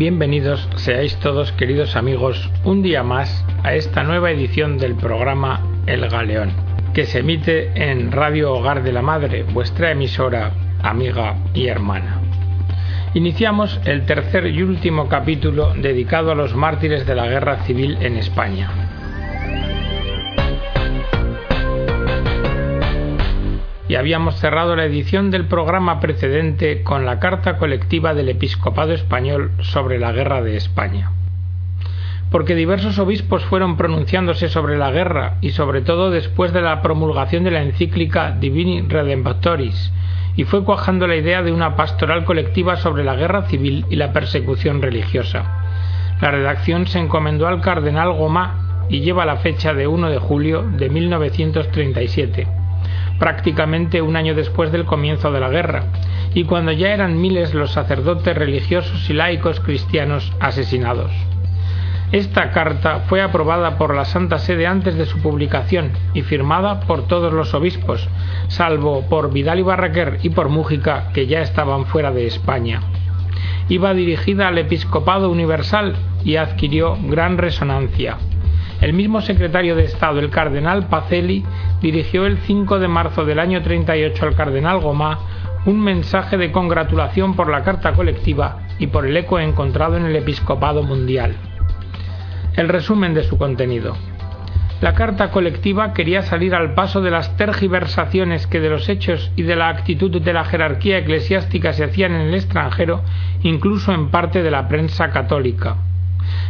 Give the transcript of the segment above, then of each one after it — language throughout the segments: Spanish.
Bienvenidos seáis todos queridos amigos un día más a esta nueva edición del programa El Galeón, que se emite en Radio Hogar de la Madre, vuestra emisora, amiga y hermana. Iniciamos el tercer y último capítulo dedicado a los mártires de la guerra civil en España. Y habíamos cerrado la edición del programa precedente con la carta colectiva del episcopado español sobre la guerra de España. Porque diversos obispos fueron pronunciándose sobre la guerra y sobre todo después de la promulgación de la encíclica Divini Redemptoris, y fue cuajando la idea de una pastoral colectiva sobre la guerra civil y la persecución religiosa. La redacción se encomendó al cardenal Gomá y lleva la fecha de 1 de julio de 1937 prácticamente un año después del comienzo de la guerra, y cuando ya eran miles los sacerdotes religiosos y laicos cristianos asesinados. Esta carta fue aprobada por la Santa Sede antes de su publicación y firmada por todos los obispos, salvo por Vidal y Barraquer y por Mújica, que ya estaban fuera de España. Iba dirigida al Episcopado Universal y adquirió gran resonancia. El mismo secretario de Estado, el cardenal Pacelli, dirigió el 5 de marzo del año 38 al cardenal Gomá un mensaje de congratulación por la carta colectiva y por el eco encontrado en el episcopado mundial. El resumen de su contenido. La carta colectiva quería salir al paso de las tergiversaciones que de los hechos y de la actitud de la jerarquía eclesiástica se hacían en el extranjero, incluso en parte de la prensa católica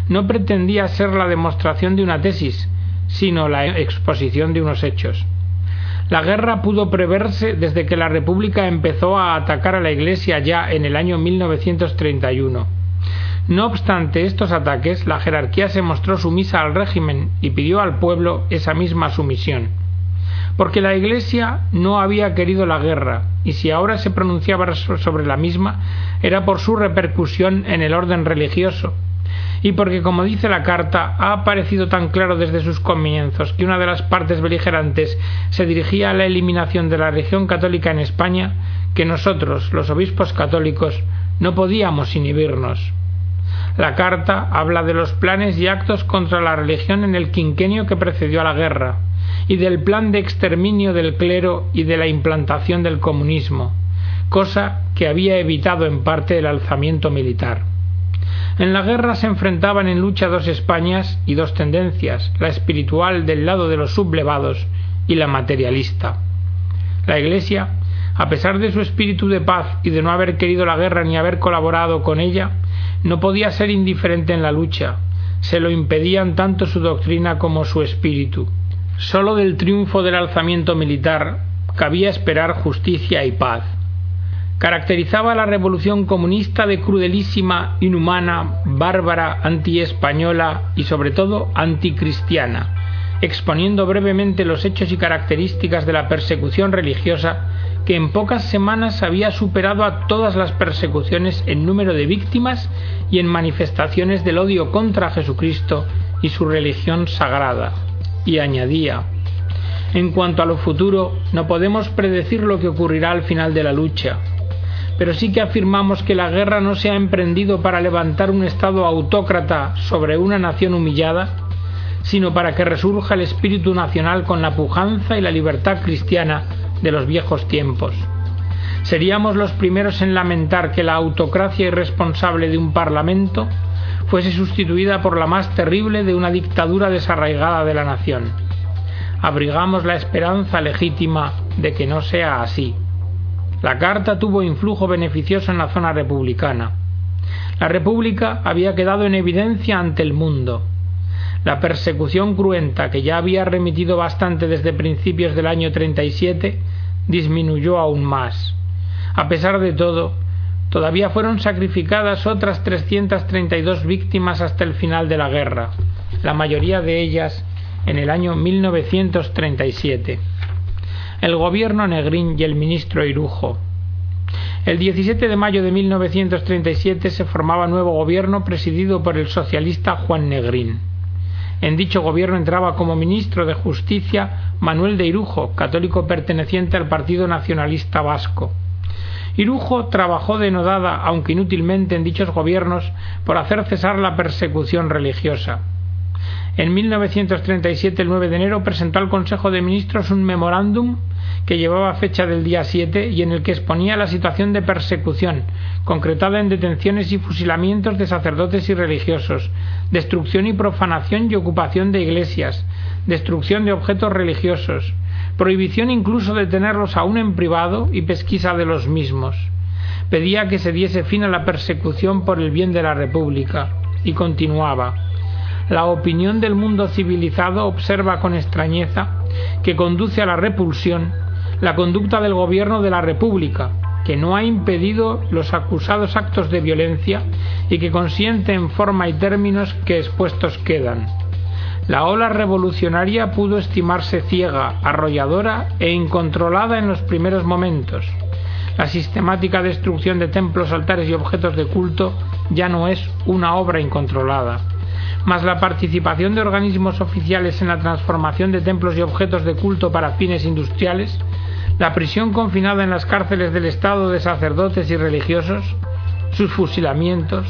no pretendía ser la demostración de una tesis, sino la exposición de unos hechos. La guerra pudo preverse desde que la República empezó a atacar a la Iglesia ya en el año 1931. No obstante estos ataques, la jerarquía se mostró sumisa al régimen y pidió al pueblo esa misma sumisión. Porque la Iglesia no había querido la guerra, y si ahora se pronunciaba sobre la misma, era por su repercusión en el orden religioso, y porque, como dice la carta, ha aparecido tan claro desde sus comienzos que una de las partes beligerantes se dirigía a la eliminación de la religión católica en España, que nosotros, los obispos católicos, no podíamos inhibirnos. La carta habla de los planes y actos contra la religión en el quinquenio que precedió a la guerra, y del plan de exterminio del clero y de la implantación del comunismo, cosa que había evitado en parte el alzamiento militar. En la guerra se enfrentaban en lucha dos Españas y dos tendencias, la espiritual del lado de los sublevados y la materialista. La Iglesia, a pesar de su espíritu de paz y de no haber querido la guerra ni haber colaborado con ella, no podía ser indiferente en la lucha, se lo impedían tanto su doctrina como su espíritu. Sólo del triunfo del alzamiento militar cabía esperar justicia y paz caracterizaba la revolución comunista de crudelísima, inhumana, bárbara, antiespañola y sobre todo anticristiana, exponiendo brevemente los hechos y características de la persecución religiosa que en pocas semanas había superado a todas las persecuciones en número de víctimas y en manifestaciones del odio contra Jesucristo y su religión sagrada. Y añadía, en cuanto a lo futuro, no podemos predecir lo que ocurrirá al final de la lucha, pero sí que afirmamos que la guerra no se ha emprendido para levantar un Estado autócrata sobre una nación humillada, sino para que resurja el espíritu nacional con la pujanza y la libertad cristiana de los viejos tiempos. Seríamos los primeros en lamentar que la autocracia irresponsable de un Parlamento fuese sustituida por la más terrible de una dictadura desarraigada de la nación. Abrigamos la esperanza legítima de que no sea así. La carta tuvo influjo beneficioso en la zona republicana. La República había quedado en evidencia ante el mundo. La persecución cruenta, que ya había remitido bastante desde principios del año 37, disminuyó aún más. A pesar de todo, todavía fueron sacrificadas otras 332 víctimas hasta el final de la guerra, la mayoría de ellas en el año 1937 el gobierno Negrín y el ministro Irujo. El 17 de mayo de 1937 se formaba nuevo gobierno presidido por el socialista Juan Negrín. En dicho gobierno entraba como ministro de Justicia Manuel de Irujo, católico perteneciente al Partido Nacionalista Vasco. Irujo trabajó denodada, aunque inútilmente, en dichos gobiernos por hacer cesar la persecución religiosa. En 1937, el 9 de enero, presentó al Consejo de Ministros un memorándum que llevaba fecha del día 7 y en el que exponía la situación de persecución, concretada en detenciones y fusilamientos de sacerdotes y religiosos, destrucción y profanación y ocupación de iglesias, destrucción de objetos religiosos, prohibición incluso de tenerlos aún en privado y pesquisa de los mismos. Pedía que se diese fin a la persecución por el bien de la República y continuaba. La opinión del mundo civilizado observa con extrañeza que conduce a la repulsión la conducta del gobierno de la República, que no ha impedido los acusados actos de violencia y que consiente en forma y términos que expuestos quedan. La ola revolucionaria pudo estimarse ciega, arrolladora e incontrolada en los primeros momentos. La sistemática destrucción de templos, altares y objetos de culto ya no es una obra incontrolada. Mas la participación de organismos oficiales en la transformación de templos y objetos de culto para fines industriales la prisión confinada en las cárceles del Estado de sacerdotes y religiosos, sus fusilamientos,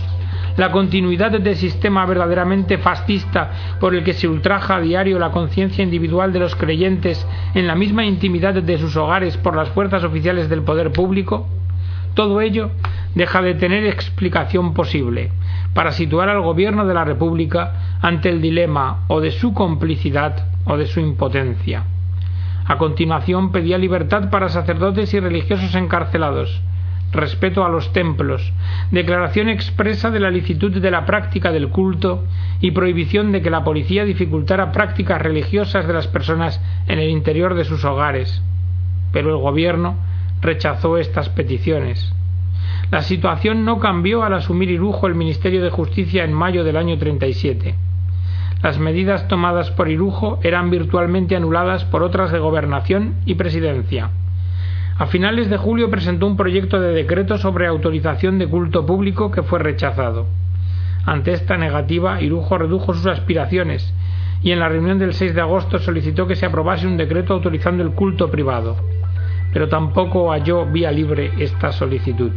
la continuidad del sistema verdaderamente fascista por el que se ultraja a diario la conciencia individual de los creyentes en la misma intimidad de sus hogares por las fuerzas oficiales del poder público, todo ello deja de tener explicación posible para situar al gobierno de la República ante el dilema o de su complicidad o de su impotencia. A continuación pedía libertad para sacerdotes y religiosos encarcelados, respeto a los templos, declaración expresa de la licitud de la práctica del culto y prohibición de que la policía dificultara prácticas religiosas de las personas en el interior de sus hogares. Pero el gobierno rechazó estas peticiones. La situación no cambió al asumir Irujo el Ministerio de Justicia en mayo del año 37 las medidas tomadas por Irujo eran virtualmente anuladas por otras de gobernación y presidencia. A finales de julio presentó un proyecto de decreto sobre autorización de culto público que fue rechazado. Ante esta negativa, Irujo redujo sus aspiraciones y en la reunión del 6 de agosto solicitó que se aprobase un decreto autorizando el culto privado. Pero tampoco halló vía libre esta solicitud.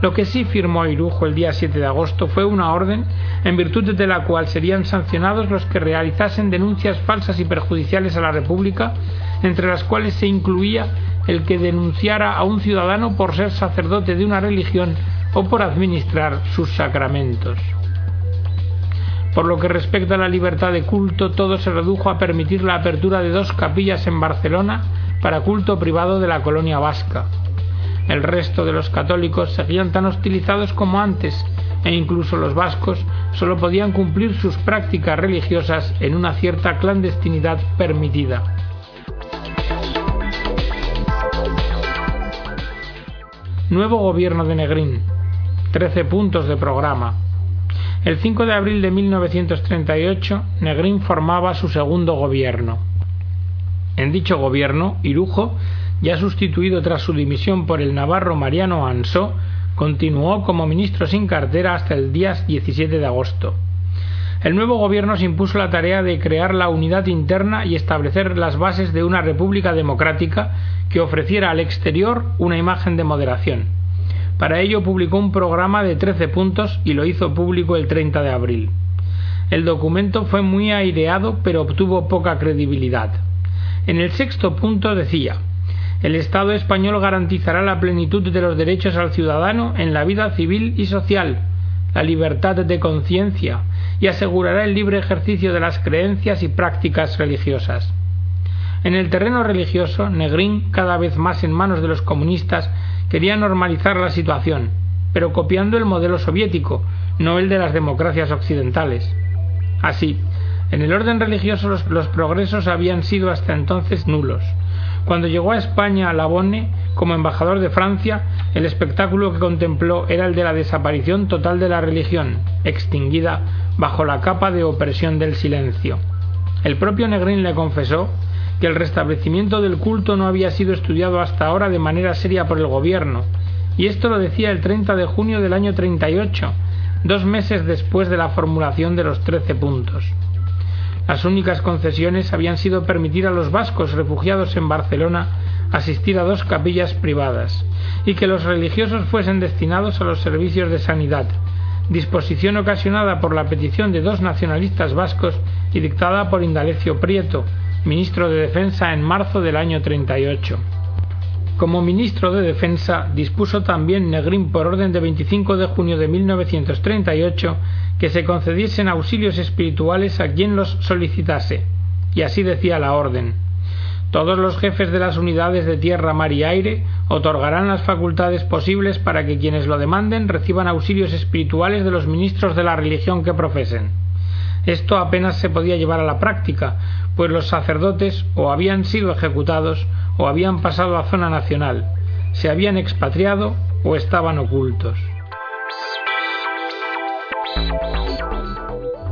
Lo que sí firmó Irujo el día 7 de agosto fue una orden en virtud de la cual serían sancionados los que realizasen denuncias falsas y perjudiciales a la República, entre las cuales se incluía el que denunciara a un ciudadano por ser sacerdote de una religión o por administrar sus sacramentos. Por lo que respecta a la libertad de culto, todo se redujo a permitir la apertura de dos capillas en Barcelona para culto privado de la colonia vasca, el resto de los católicos seguían tan hostilizados como antes e incluso los vascos solo podían cumplir sus prácticas religiosas en una cierta clandestinidad permitida. Nuevo gobierno de Negrín. 13 puntos de programa. El 5 de abril de 1938, Negrín formaba su segundo gobierno. En dicho gobierno, Irujo ya sustituido tras su dimisión por el navarro Mariano Ansó, continuó como ministro sin cartera hasta el día 17 de agosto. El nuevo gobierno se impuso la tarea de crear la unidad interna y establecer las bases de una república democrática que ofreciera al exterior una imagen de moderación. Para ello publicó un programa de 13 puntos y lo hizo público el 30 de abril. El documento fue muy aireado pero obtuvo poca credibilidad. En el sexto punto decía el Estado español garantizará la plenitud de los derechos al ciudadano en la vida civil y social, la libertad de conciencia y asegurará el libre ejercicio de las creencias y prácticas religiosas. En el terreno religioso, Negrín, cada vez más en manos de los comunistas, quería normalizar la situación, pero copiando el modelo soviético, no el de las democracias occidentales. Así, en el orden religioso los, los progresos habían sido hasta entonces nulos. Cuando llegó a España Labonne como embajador de Francia, el espectáculo que contempló era el de la desaparición total de la religión, extinguida bajo la capa de opresión del silencio. El propio Negrín le confesó que el restablecimiento del culto no había sido estudiado hasta ahora de manera seria por el gobierno, y esto lo decía el 30 de junio del año 38, dos meses después de la formulación de los trece puntos. Las únicas concesiones habían sido permitir a los vascos refugiados en Barcelona asistir a dos capillas privadas y que los religiosos fuesen destinados a los servicios de sanidad, disposición ocasionada por la petición de dos nacionalistas vascos y dictada por Indalecio Prieto, ministro de Defensa en marzo del año 38. Como ministro de Defensa dispuso también Negrín por orden de 25 de junio de 1938 que se concediesen auxilios espirituales a quien los solicitase, y así decía la orden. Todos los jefes de las unidades de tierra, mar y aire otorgarán las facultades posibles para que quienes lo demanden reciban auxilios espirituales de los ministros de la religión que profesen. Esto apenas se podía llevar a la práctica, pues los sacerdotes o habían sido ejecutados o habían pasado a zona nacional, se habían expatriado o estaban ocultos.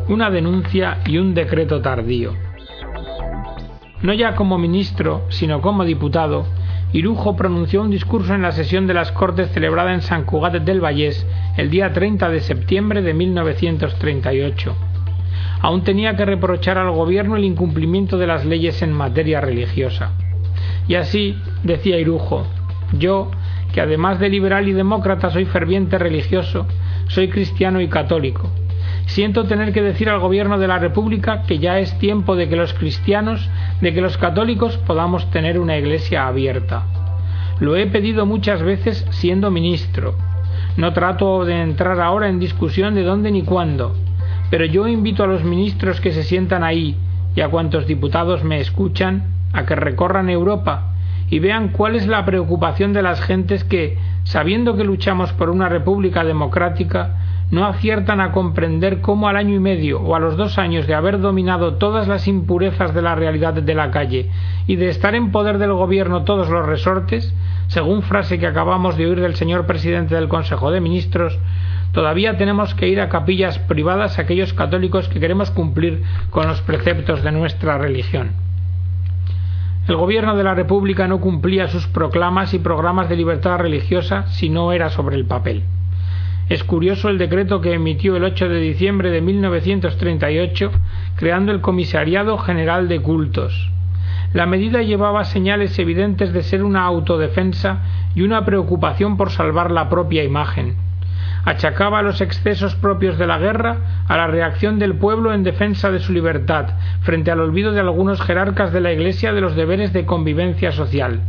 Una denuncia y un decreto tardío. No ya como ministro, sino como diputado, Irujo pronunció un discurso en la sesión de las Cortes celebrada en San Cugat del Vallés el día 30 de septiembre de 1938. Aún tenía que reprochar al gobierno el incumplimiento de las leyes en materia religiosa. Y así, decía Irujo, yo, que además de liberal y demócrata soy ferviente religioso, soy cristiano y católico. Siento tener que decir al gobierno de la República que ya es tiempo de que los cristianos, de que los católicos podamos tener una iglesia abierta. Lo he pedido muchas veces siendo ministro. No trato de entrar ahora en discusión de dónde ni cuándo, pero yo invito a los ministros que se sientan ahí y a cuantos diputados me escuchan a que recorran Europa y vean cuál es la preocupación de las gentes que, sabiendo que luchamos por una república democrática, no aciertan a comprender cómo al año y medio o a los dos años de haber dominado todas las impurezas de la realidad de la calle y de estar en poder del gobierno todos los resortes, según frase que acabamos de oír del señor presidente del Consejo de Ministros, todavía tenemos que ir a capillas privadas aquellos católicos que queremos cumplir con los preceptos de nuestra religión. El gobierno de la República no cumplía sus proclamas y programas de libertad religiosa si no era sobre el papel. Es curioso el decreto que emitió el 8 de diciembre de 1938 creando el Comisariado General de Cultos. La medida llevaba señales evidentes de ser una autodefensa y una preocupación por salvar la propia imagen achacaba los excesos propios de la guerra a la reacción del pueblo en defensa de su libertad, frente al olvido de algunos jerarcas de la Iglesia de los deberes de convivencia social.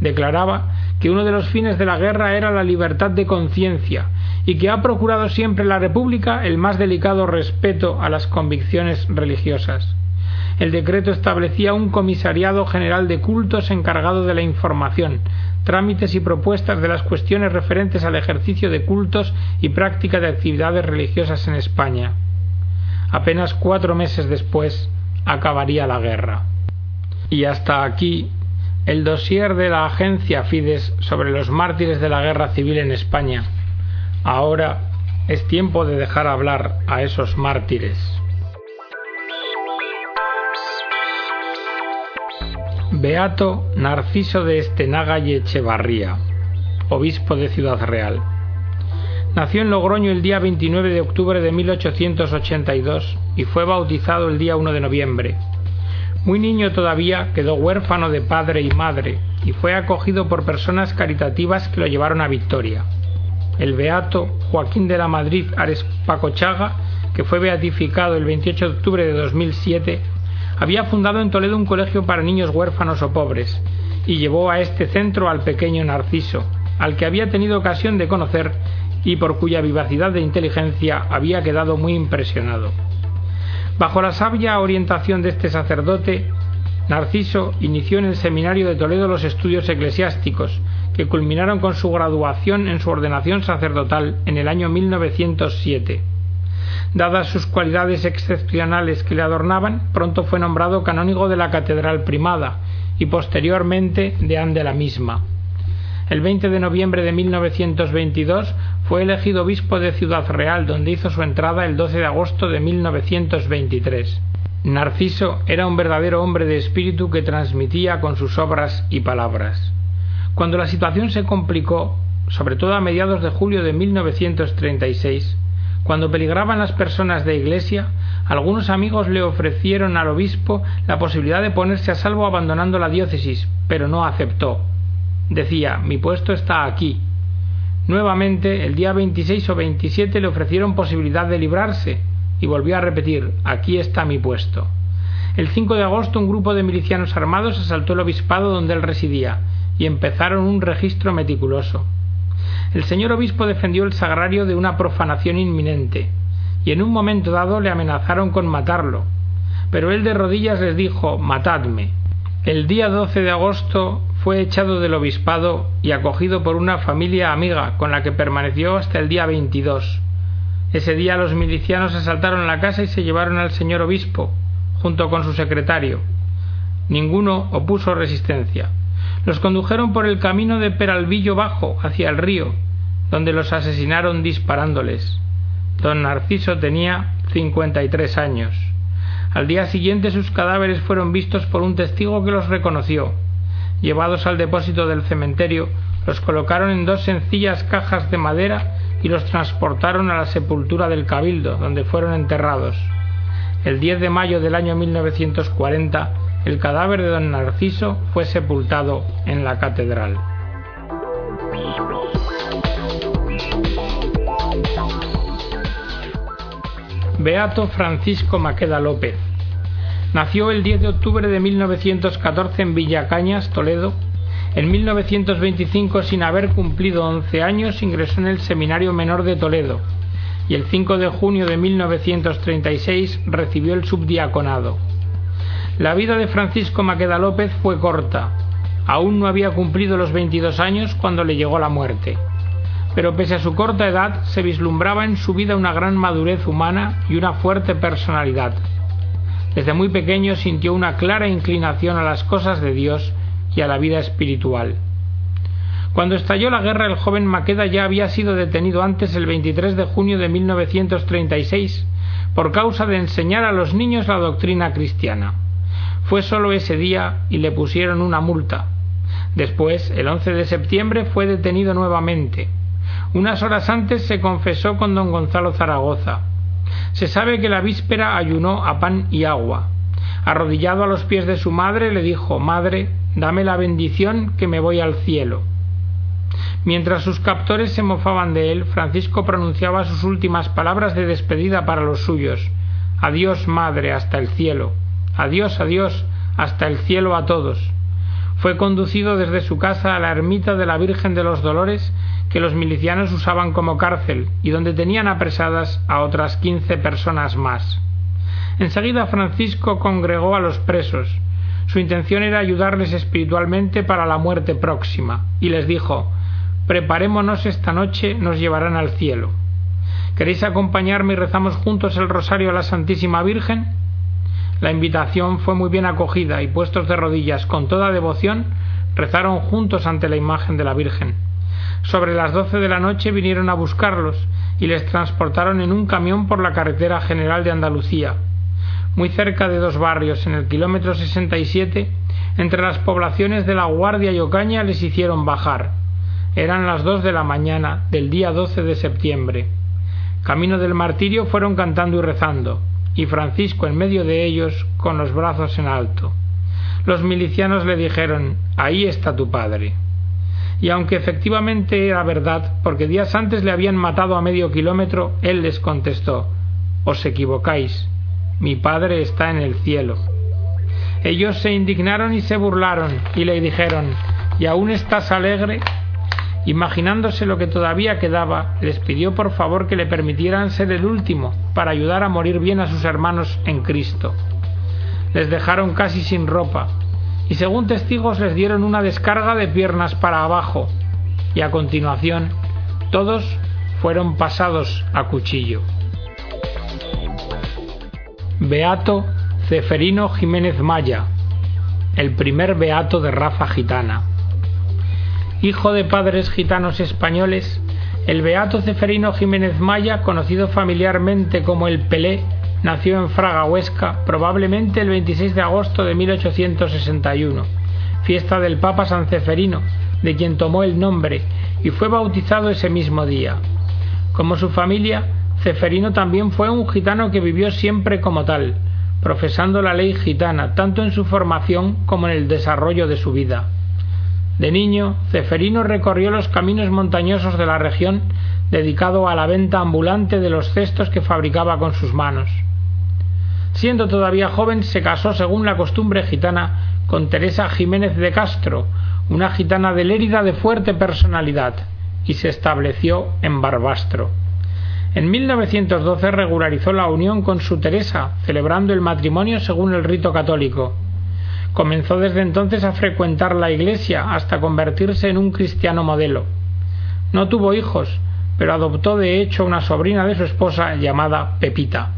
Declaraba que uno de los fines de la guerra era la libertad de conciencia y que ha procurado siempre la República el más delicado respeto a las convicciones religiosas. El decreto establecía un comisariado general de cultos encargado de la información, trámites y propuestas de las cuestiones referentes al ejercicio de cultos y práctica de actividades religiosas en España. Apenas cuatro meses después acabaría la guerra. Y hasta aquí el dossier de la agencia Fides sobre los mártires de la guerra civil en España. Ahora es tiempo de dejar hablar a esos mártires. Beato Narciso de Estenaga y Echevarría, obispo de Ciudad Real. Nació en Logroño el día 29 de octubre de 1882 y fue bautizado el día 1 de noviembre. Muy niño todavía quedó huérfano de padre y madre y fue acogido por personas caritativas que lo llevaron a Victoria. El beato Joaquín de la Madrid Ares Pacochaga, que fue beatificado el 28 de octubre de 2007, había fundado en Toledo un colegio para niños huérfanos o pobres, y llevó a este centro al pequeño Narciso, al que había tenido ocasión de conocer y por cuya vivacidad de inteligencia había quedado muy impresionado. Bajo la sabia orientación de este sacerdote, Narciso inició en el seminario de Toledo los estudios eclesiásticos, que culminaron con su graduación en su ordenación sacerdotal en el año 1907. Dadas sus cualidades excepcionales que le adornaban, pronto fue nombrado canónigo de la Catedral Primada y posteriormente deán de la misma. El 20 de noviembre de 1922 fue elegido obispo de Ciudad Real, donde hizo su entrada el 12 de agosto de 1923. Narciso era un verdadero hombre de espíritu que transmitía con sus obras y palabras. Cuando la situación se complicó, sobre todo a mediados de julio de 1936, Cuando peligraban las personas de iglesia, algunos amigos le ofrecieron al obispo la posibilidad de ponerse a salvo abandonando la diócesis, pero no aceptó. Decía mi puesto está aquí. Nuevamente, el día 26 o 27 le ofrecieron posibilidad de librarse, y volvió a repetir aquí está mi puesto. El 5 de agosto un grupo de milicianos armados asaltó el obispado donde él residía, y empezaron un registro meticuloso. El señor obispo defendió el sagrario de una profanación inminente, y en un momento dado le amenazaron con matarlo. Pero él de rodillas les dijo Matadme. El día 12 de agosto fue echado del obispado y acogido por una familia amiga con la que permaneció hasta el día 22. Ese día los milicianos asaltaron la casa y se llevaron al señor obispo, junto con su secretario. Ninguno opuso resistencia. Los condujeron por el camino de Peralvillo Bajo hacia el río, donde los asesinaron disparándoles. Don Narciso tenía cincuenta y tres años. Al día siguiente sus cadáveres fueron vistos por un testigo que los reconoció. Llevados al depósito del cementerio, los colocaron en dos sencillas cajas de madera y los transportaron a la sepultura del Cabildo, donde fueron enterrados. El 10 de mayo del año 1940, el cadáver de don Narciso fue sepultado en la catedral. Beato Francisco Maqueda López. Nació el 10 de octubre de 1914 en Villacañas, Toledo. En 1925, sin haber cumplido 11 años, ingresó en el Seminario Menor de Toledo y el 5 de junio de 1936 recibió el subdiaconado. La vida de Francisco Maqueda López fue corta. Aún no había cumplido los 22 años cuando le llegó la muerte. Pero pese a su corta edad, se vislumbraba en su vida una gran madurez humana y una fuerte personalidad. Desde muy pequeño sintió una clara inclinación a las cosas de Dios y a la vida espiritual. Cuando estalló la guerra, el joven Maqueda ya había sido detenido antes el 23 de junio de 1936 por causa de enseñar a los niños la doctrina cristiana. Fue solo ese día y le pusieron una multa. Después, el 11 de septiembre, fue detenido nuevamente. Unas horas antes se confesó con don Gonzalo Zaragoza. Se sabe que la víspera ayunó a pan y agua. Arrodillado a los pies de su madre, le dijo Madre, dame la bendición que me voy al cielo. Mientras sus captores se mofaban de él, Francisco pronunciaba sus últimas palabras de despedida para los suyos. Adiós, madre, hasta el cielo. Adiós, adiós, hasta el cielo a todos. Fue conducido desde su casa a la ermita de la Virgen de los Dolores que los milicianos usaban como cárcel y donde tenían apresadas a otras quince personas más. Enseguida Francisco congregó a los presos. Su intención era ayudarles espiritualmente para la muerte próxima, y les dijo Preparémonos esta noche, nos llevarán al cielo. ¿Queréis acompañarme y rezamos juntos el rosario a la Santísima Virgen? La invitación fue muy bien acogida y puestos de rodillas con toda devoción, rezaron juntos ante la imagen de la Virgen. Sobre las doce de la noche vinieron a buscarlos y les transportaron en un camión por la carretera general de Andalucía. Muy cerca de dos barrios, en el kilómetro 67, entre las poblaciones de La Guardia y Ocaña, les hicieron bajar. Eran las dos de la mañana del día 12 de septiembre. Camino del martirio fueron cantando y rezando y Francisco en medio de ellos con los brazos en alto. Los milicianos le dijeron Ahí está tu padre. Y aunque efectivamente era verdad, porque días antes le habían matado a medio kilómetro, él les contestó Os equivocáis, mi padre está en el cielo. Ellos se indignaron y se burlaron, y le dijeron ¿Y aún estás alegre? Imaginándose lo que todavía quedaba, les pidió por favor que le permitieran ser el último para ayudar a morir bien a sus hermanos en Cristo. Les dejaron casi sin ropa y según testigos les dieron una descarga de piernas para abajo y a continuación todos fueron pasados a cuchillo. Beato Ceferino Jiménez Maya, el primer beato de raza gitana. Hijo de padres gitanos españoles, el beato Ceferino Jiménez Maya, conocido familiarmente como el Pelé, nació en Fraga, Huesca, probablemente el 26 de agosto de 1861, fiesta del Papa San Ceferino, de quien tomó el nombre, y fue bautizado ese mismo día. Como su familia, Ceferino también fue un gitano que vivió siempre como tal, profesando la ley gitana, tanto en su formación como en el desarrollo de su vida. De niño, Ceferino recorrió los caminos montañosos de la región dedicado a la venta ambulante de los cestos que fabricaba con sus manos. Siendo todavía joven, se casó según la costumbre gitana con Teresa Jiménez de Castro, una gitana de Lérida de fuerte personalidad, y se estableció en Barbastro. En 1912 regularizó la unión con su Teresa, celebrando el matrimonio según el rito católico. Comenzó desde entonces a frecuentar la iglesia hasta convertirse en un cristiano modelo. No tuvo hijos, pero adoptó de hecho una sobrina de su esposa llamada Pepita.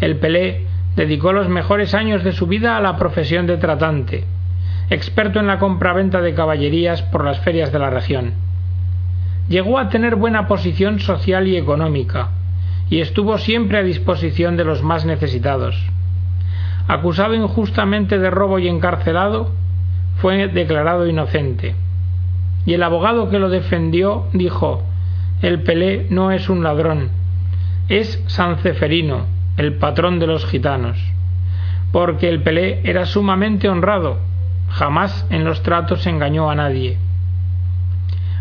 El Pelé dedicó los mejores años de su vida a la profesión de tratante, experto en la compraventa de caballerías por las ferias de la región. Llegó a tener buena posición social y económica, y estuvo siempre a disposición de los más necesitados. Acusado injustamente de robo y encarcelado, fue declarado inocente. Y el abogado que lo defendió dijo el Pelé no es un ladrón, es San Ceferino, el patrón de los gitanos, porque el Pelé era sumamente honrado, jamás en los tratos engañó a nadie.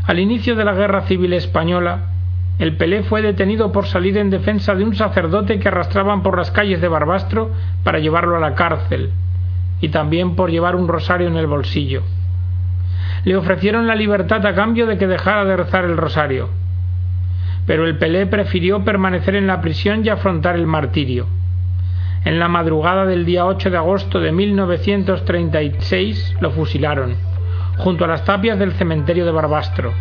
Al inicio de la Guerra Civil Española, el Pelé fue detenido por salir en defensa de un sacerdote que arrastraban por las calles de Barbastro para llevarlo a la cárcel, y también por llevar un rosario en el bolsillo. Le ofrecieron la libertad a cambio de que dejara de rezar el rosario pero el Pelé prefirió permanecer en la prisión y afrontar el martirio. En la madrugada del día 8 de agosto de 1936 lo fusilaron, junto a las tapias del cementerio de Barbastro.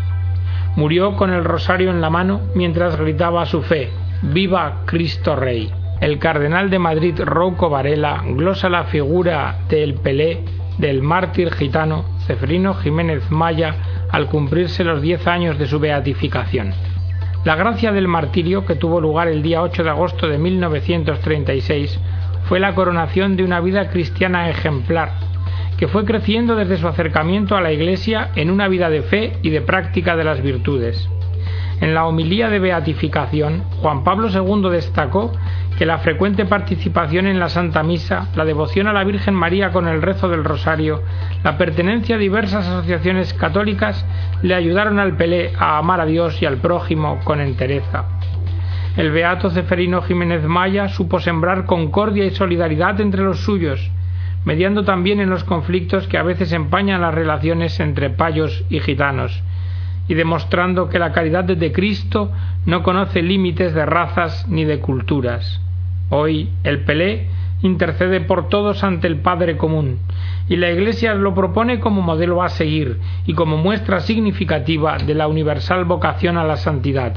Murió con el rosario en la mano mientras gritaba su fe, ¡Viva Cristo Rey! El cardenal de Madrid Rouco Varela glosa la figura del Pelé del mártir gitano Cefrino Jiménez Maya al cumplirse los diez años de su beatificación. La gracia del martirio, que tuvo lugar el día 8 de agosto de 1936, fue la coronación de una vida cristiana ejemplar, que fue creciendo desde su acercamiento a la Iglesia en una vida de fe y de práctica de las virtudes. En la homilía de beatificación, Juan Pablo II destacó que la frecuente participación en la Santa Misa, la devoción a la Virgen María con el rezo del Rosario, la pertenencia a diversas asociaciones católicas le ayudaron al Pelé a amar a Dios y al prójimo con entereza. El beato Ceferino Jiménez Maya supo sembrar concordia y solidaridad entre los suyos, mediando también en los conflictos que a veces empañan las relaciones entre payos y gitanos, y demostrando que la caridad de Cristo no conoce límites de razas ni de culturas. Hoy el Pelé intercede por todos ante el Padre común, y la Iglesia lo propone como modelo a seguir y como muestra significativa de la universal vocación a la santidad,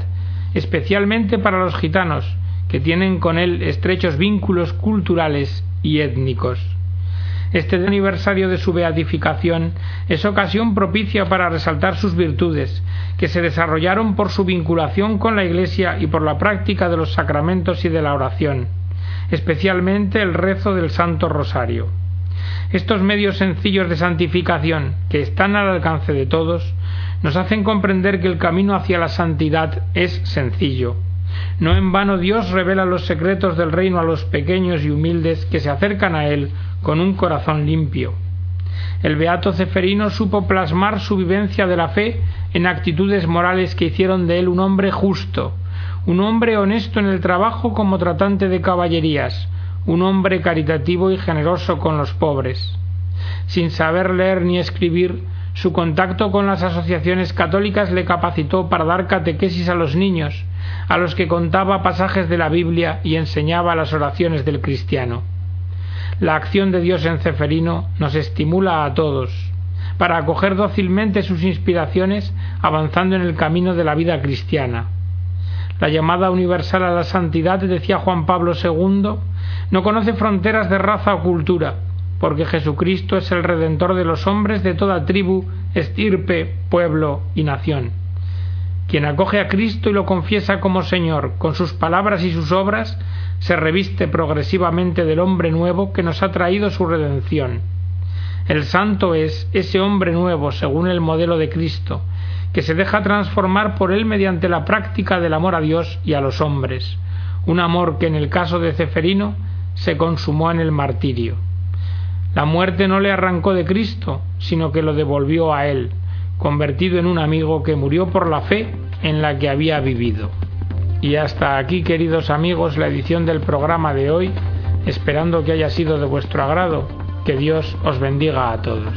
especialmente para los gitanos, que tienen con él estrechos vínculos culturales y étnicos. Este aniversario de su beatificación es ocasión propicia para resaltar sus virtudes, que se desarrollaron por su vinculación con la Iglesia y por la práctica de los sacramentos y de la oración, especialmente el rezo del Santo Rosario. Estos medios sencillos de santificación, que están al alcance de todos, nos hacen comprender que el camino hacia la santidad es sencillo, no en vano Dios revela los secretos del reino a los pequeños y humildes que se acercan a Él con un corazón limpio. El beato Ceferino supo plasmar su vivencia de la fe en actitudes morales que hicieron de él un hombre justo, un hombre honesto en el trabajo como tratante de caballerías, un hombre caritativo y generoso con los pobres. Sin saber leer ni escribir, su contacto con las asociaciones católicas le capacitó para dar catequesis a los niños, a los que contaba pasajes de la Biblia y enseñaba las oraciones del cristiano. La acción de Dios en Ceferino nos estimula a todos para acoger dócilmente sus inspiraciones avanzando en el camino de la vida cristiana. La llamada universal a la santidad, decía Juan Pablo II, no conoce fronteras de raza o cultura, porque Jesucristo es el Redentor de los hombres de toda tribu, estirpe, pueblo y nación. Quien acoge a Cristo y lo confiesa como Señor con sus palabras y sus obras, se reviste progresivamente del hombre nuevo que nos ha traído su redención. El santo es ese hombre nuevo según el modelo de Cristo, que se deja transformar por él mediante la práctica del amor a Dios y a los hombres, un amor que en el caso de Ceferino se consumó en el martirio. La muerte no le arrancó de Cristo, sino que lo devolvió a él, convertido en un amigo que murió por la fe en la que había vivido. Y hasta aquí, queridos amigos, la edición del programa de hoy, esperando que haya sido de vuestro agrado. Que Dios os bendiga a todos.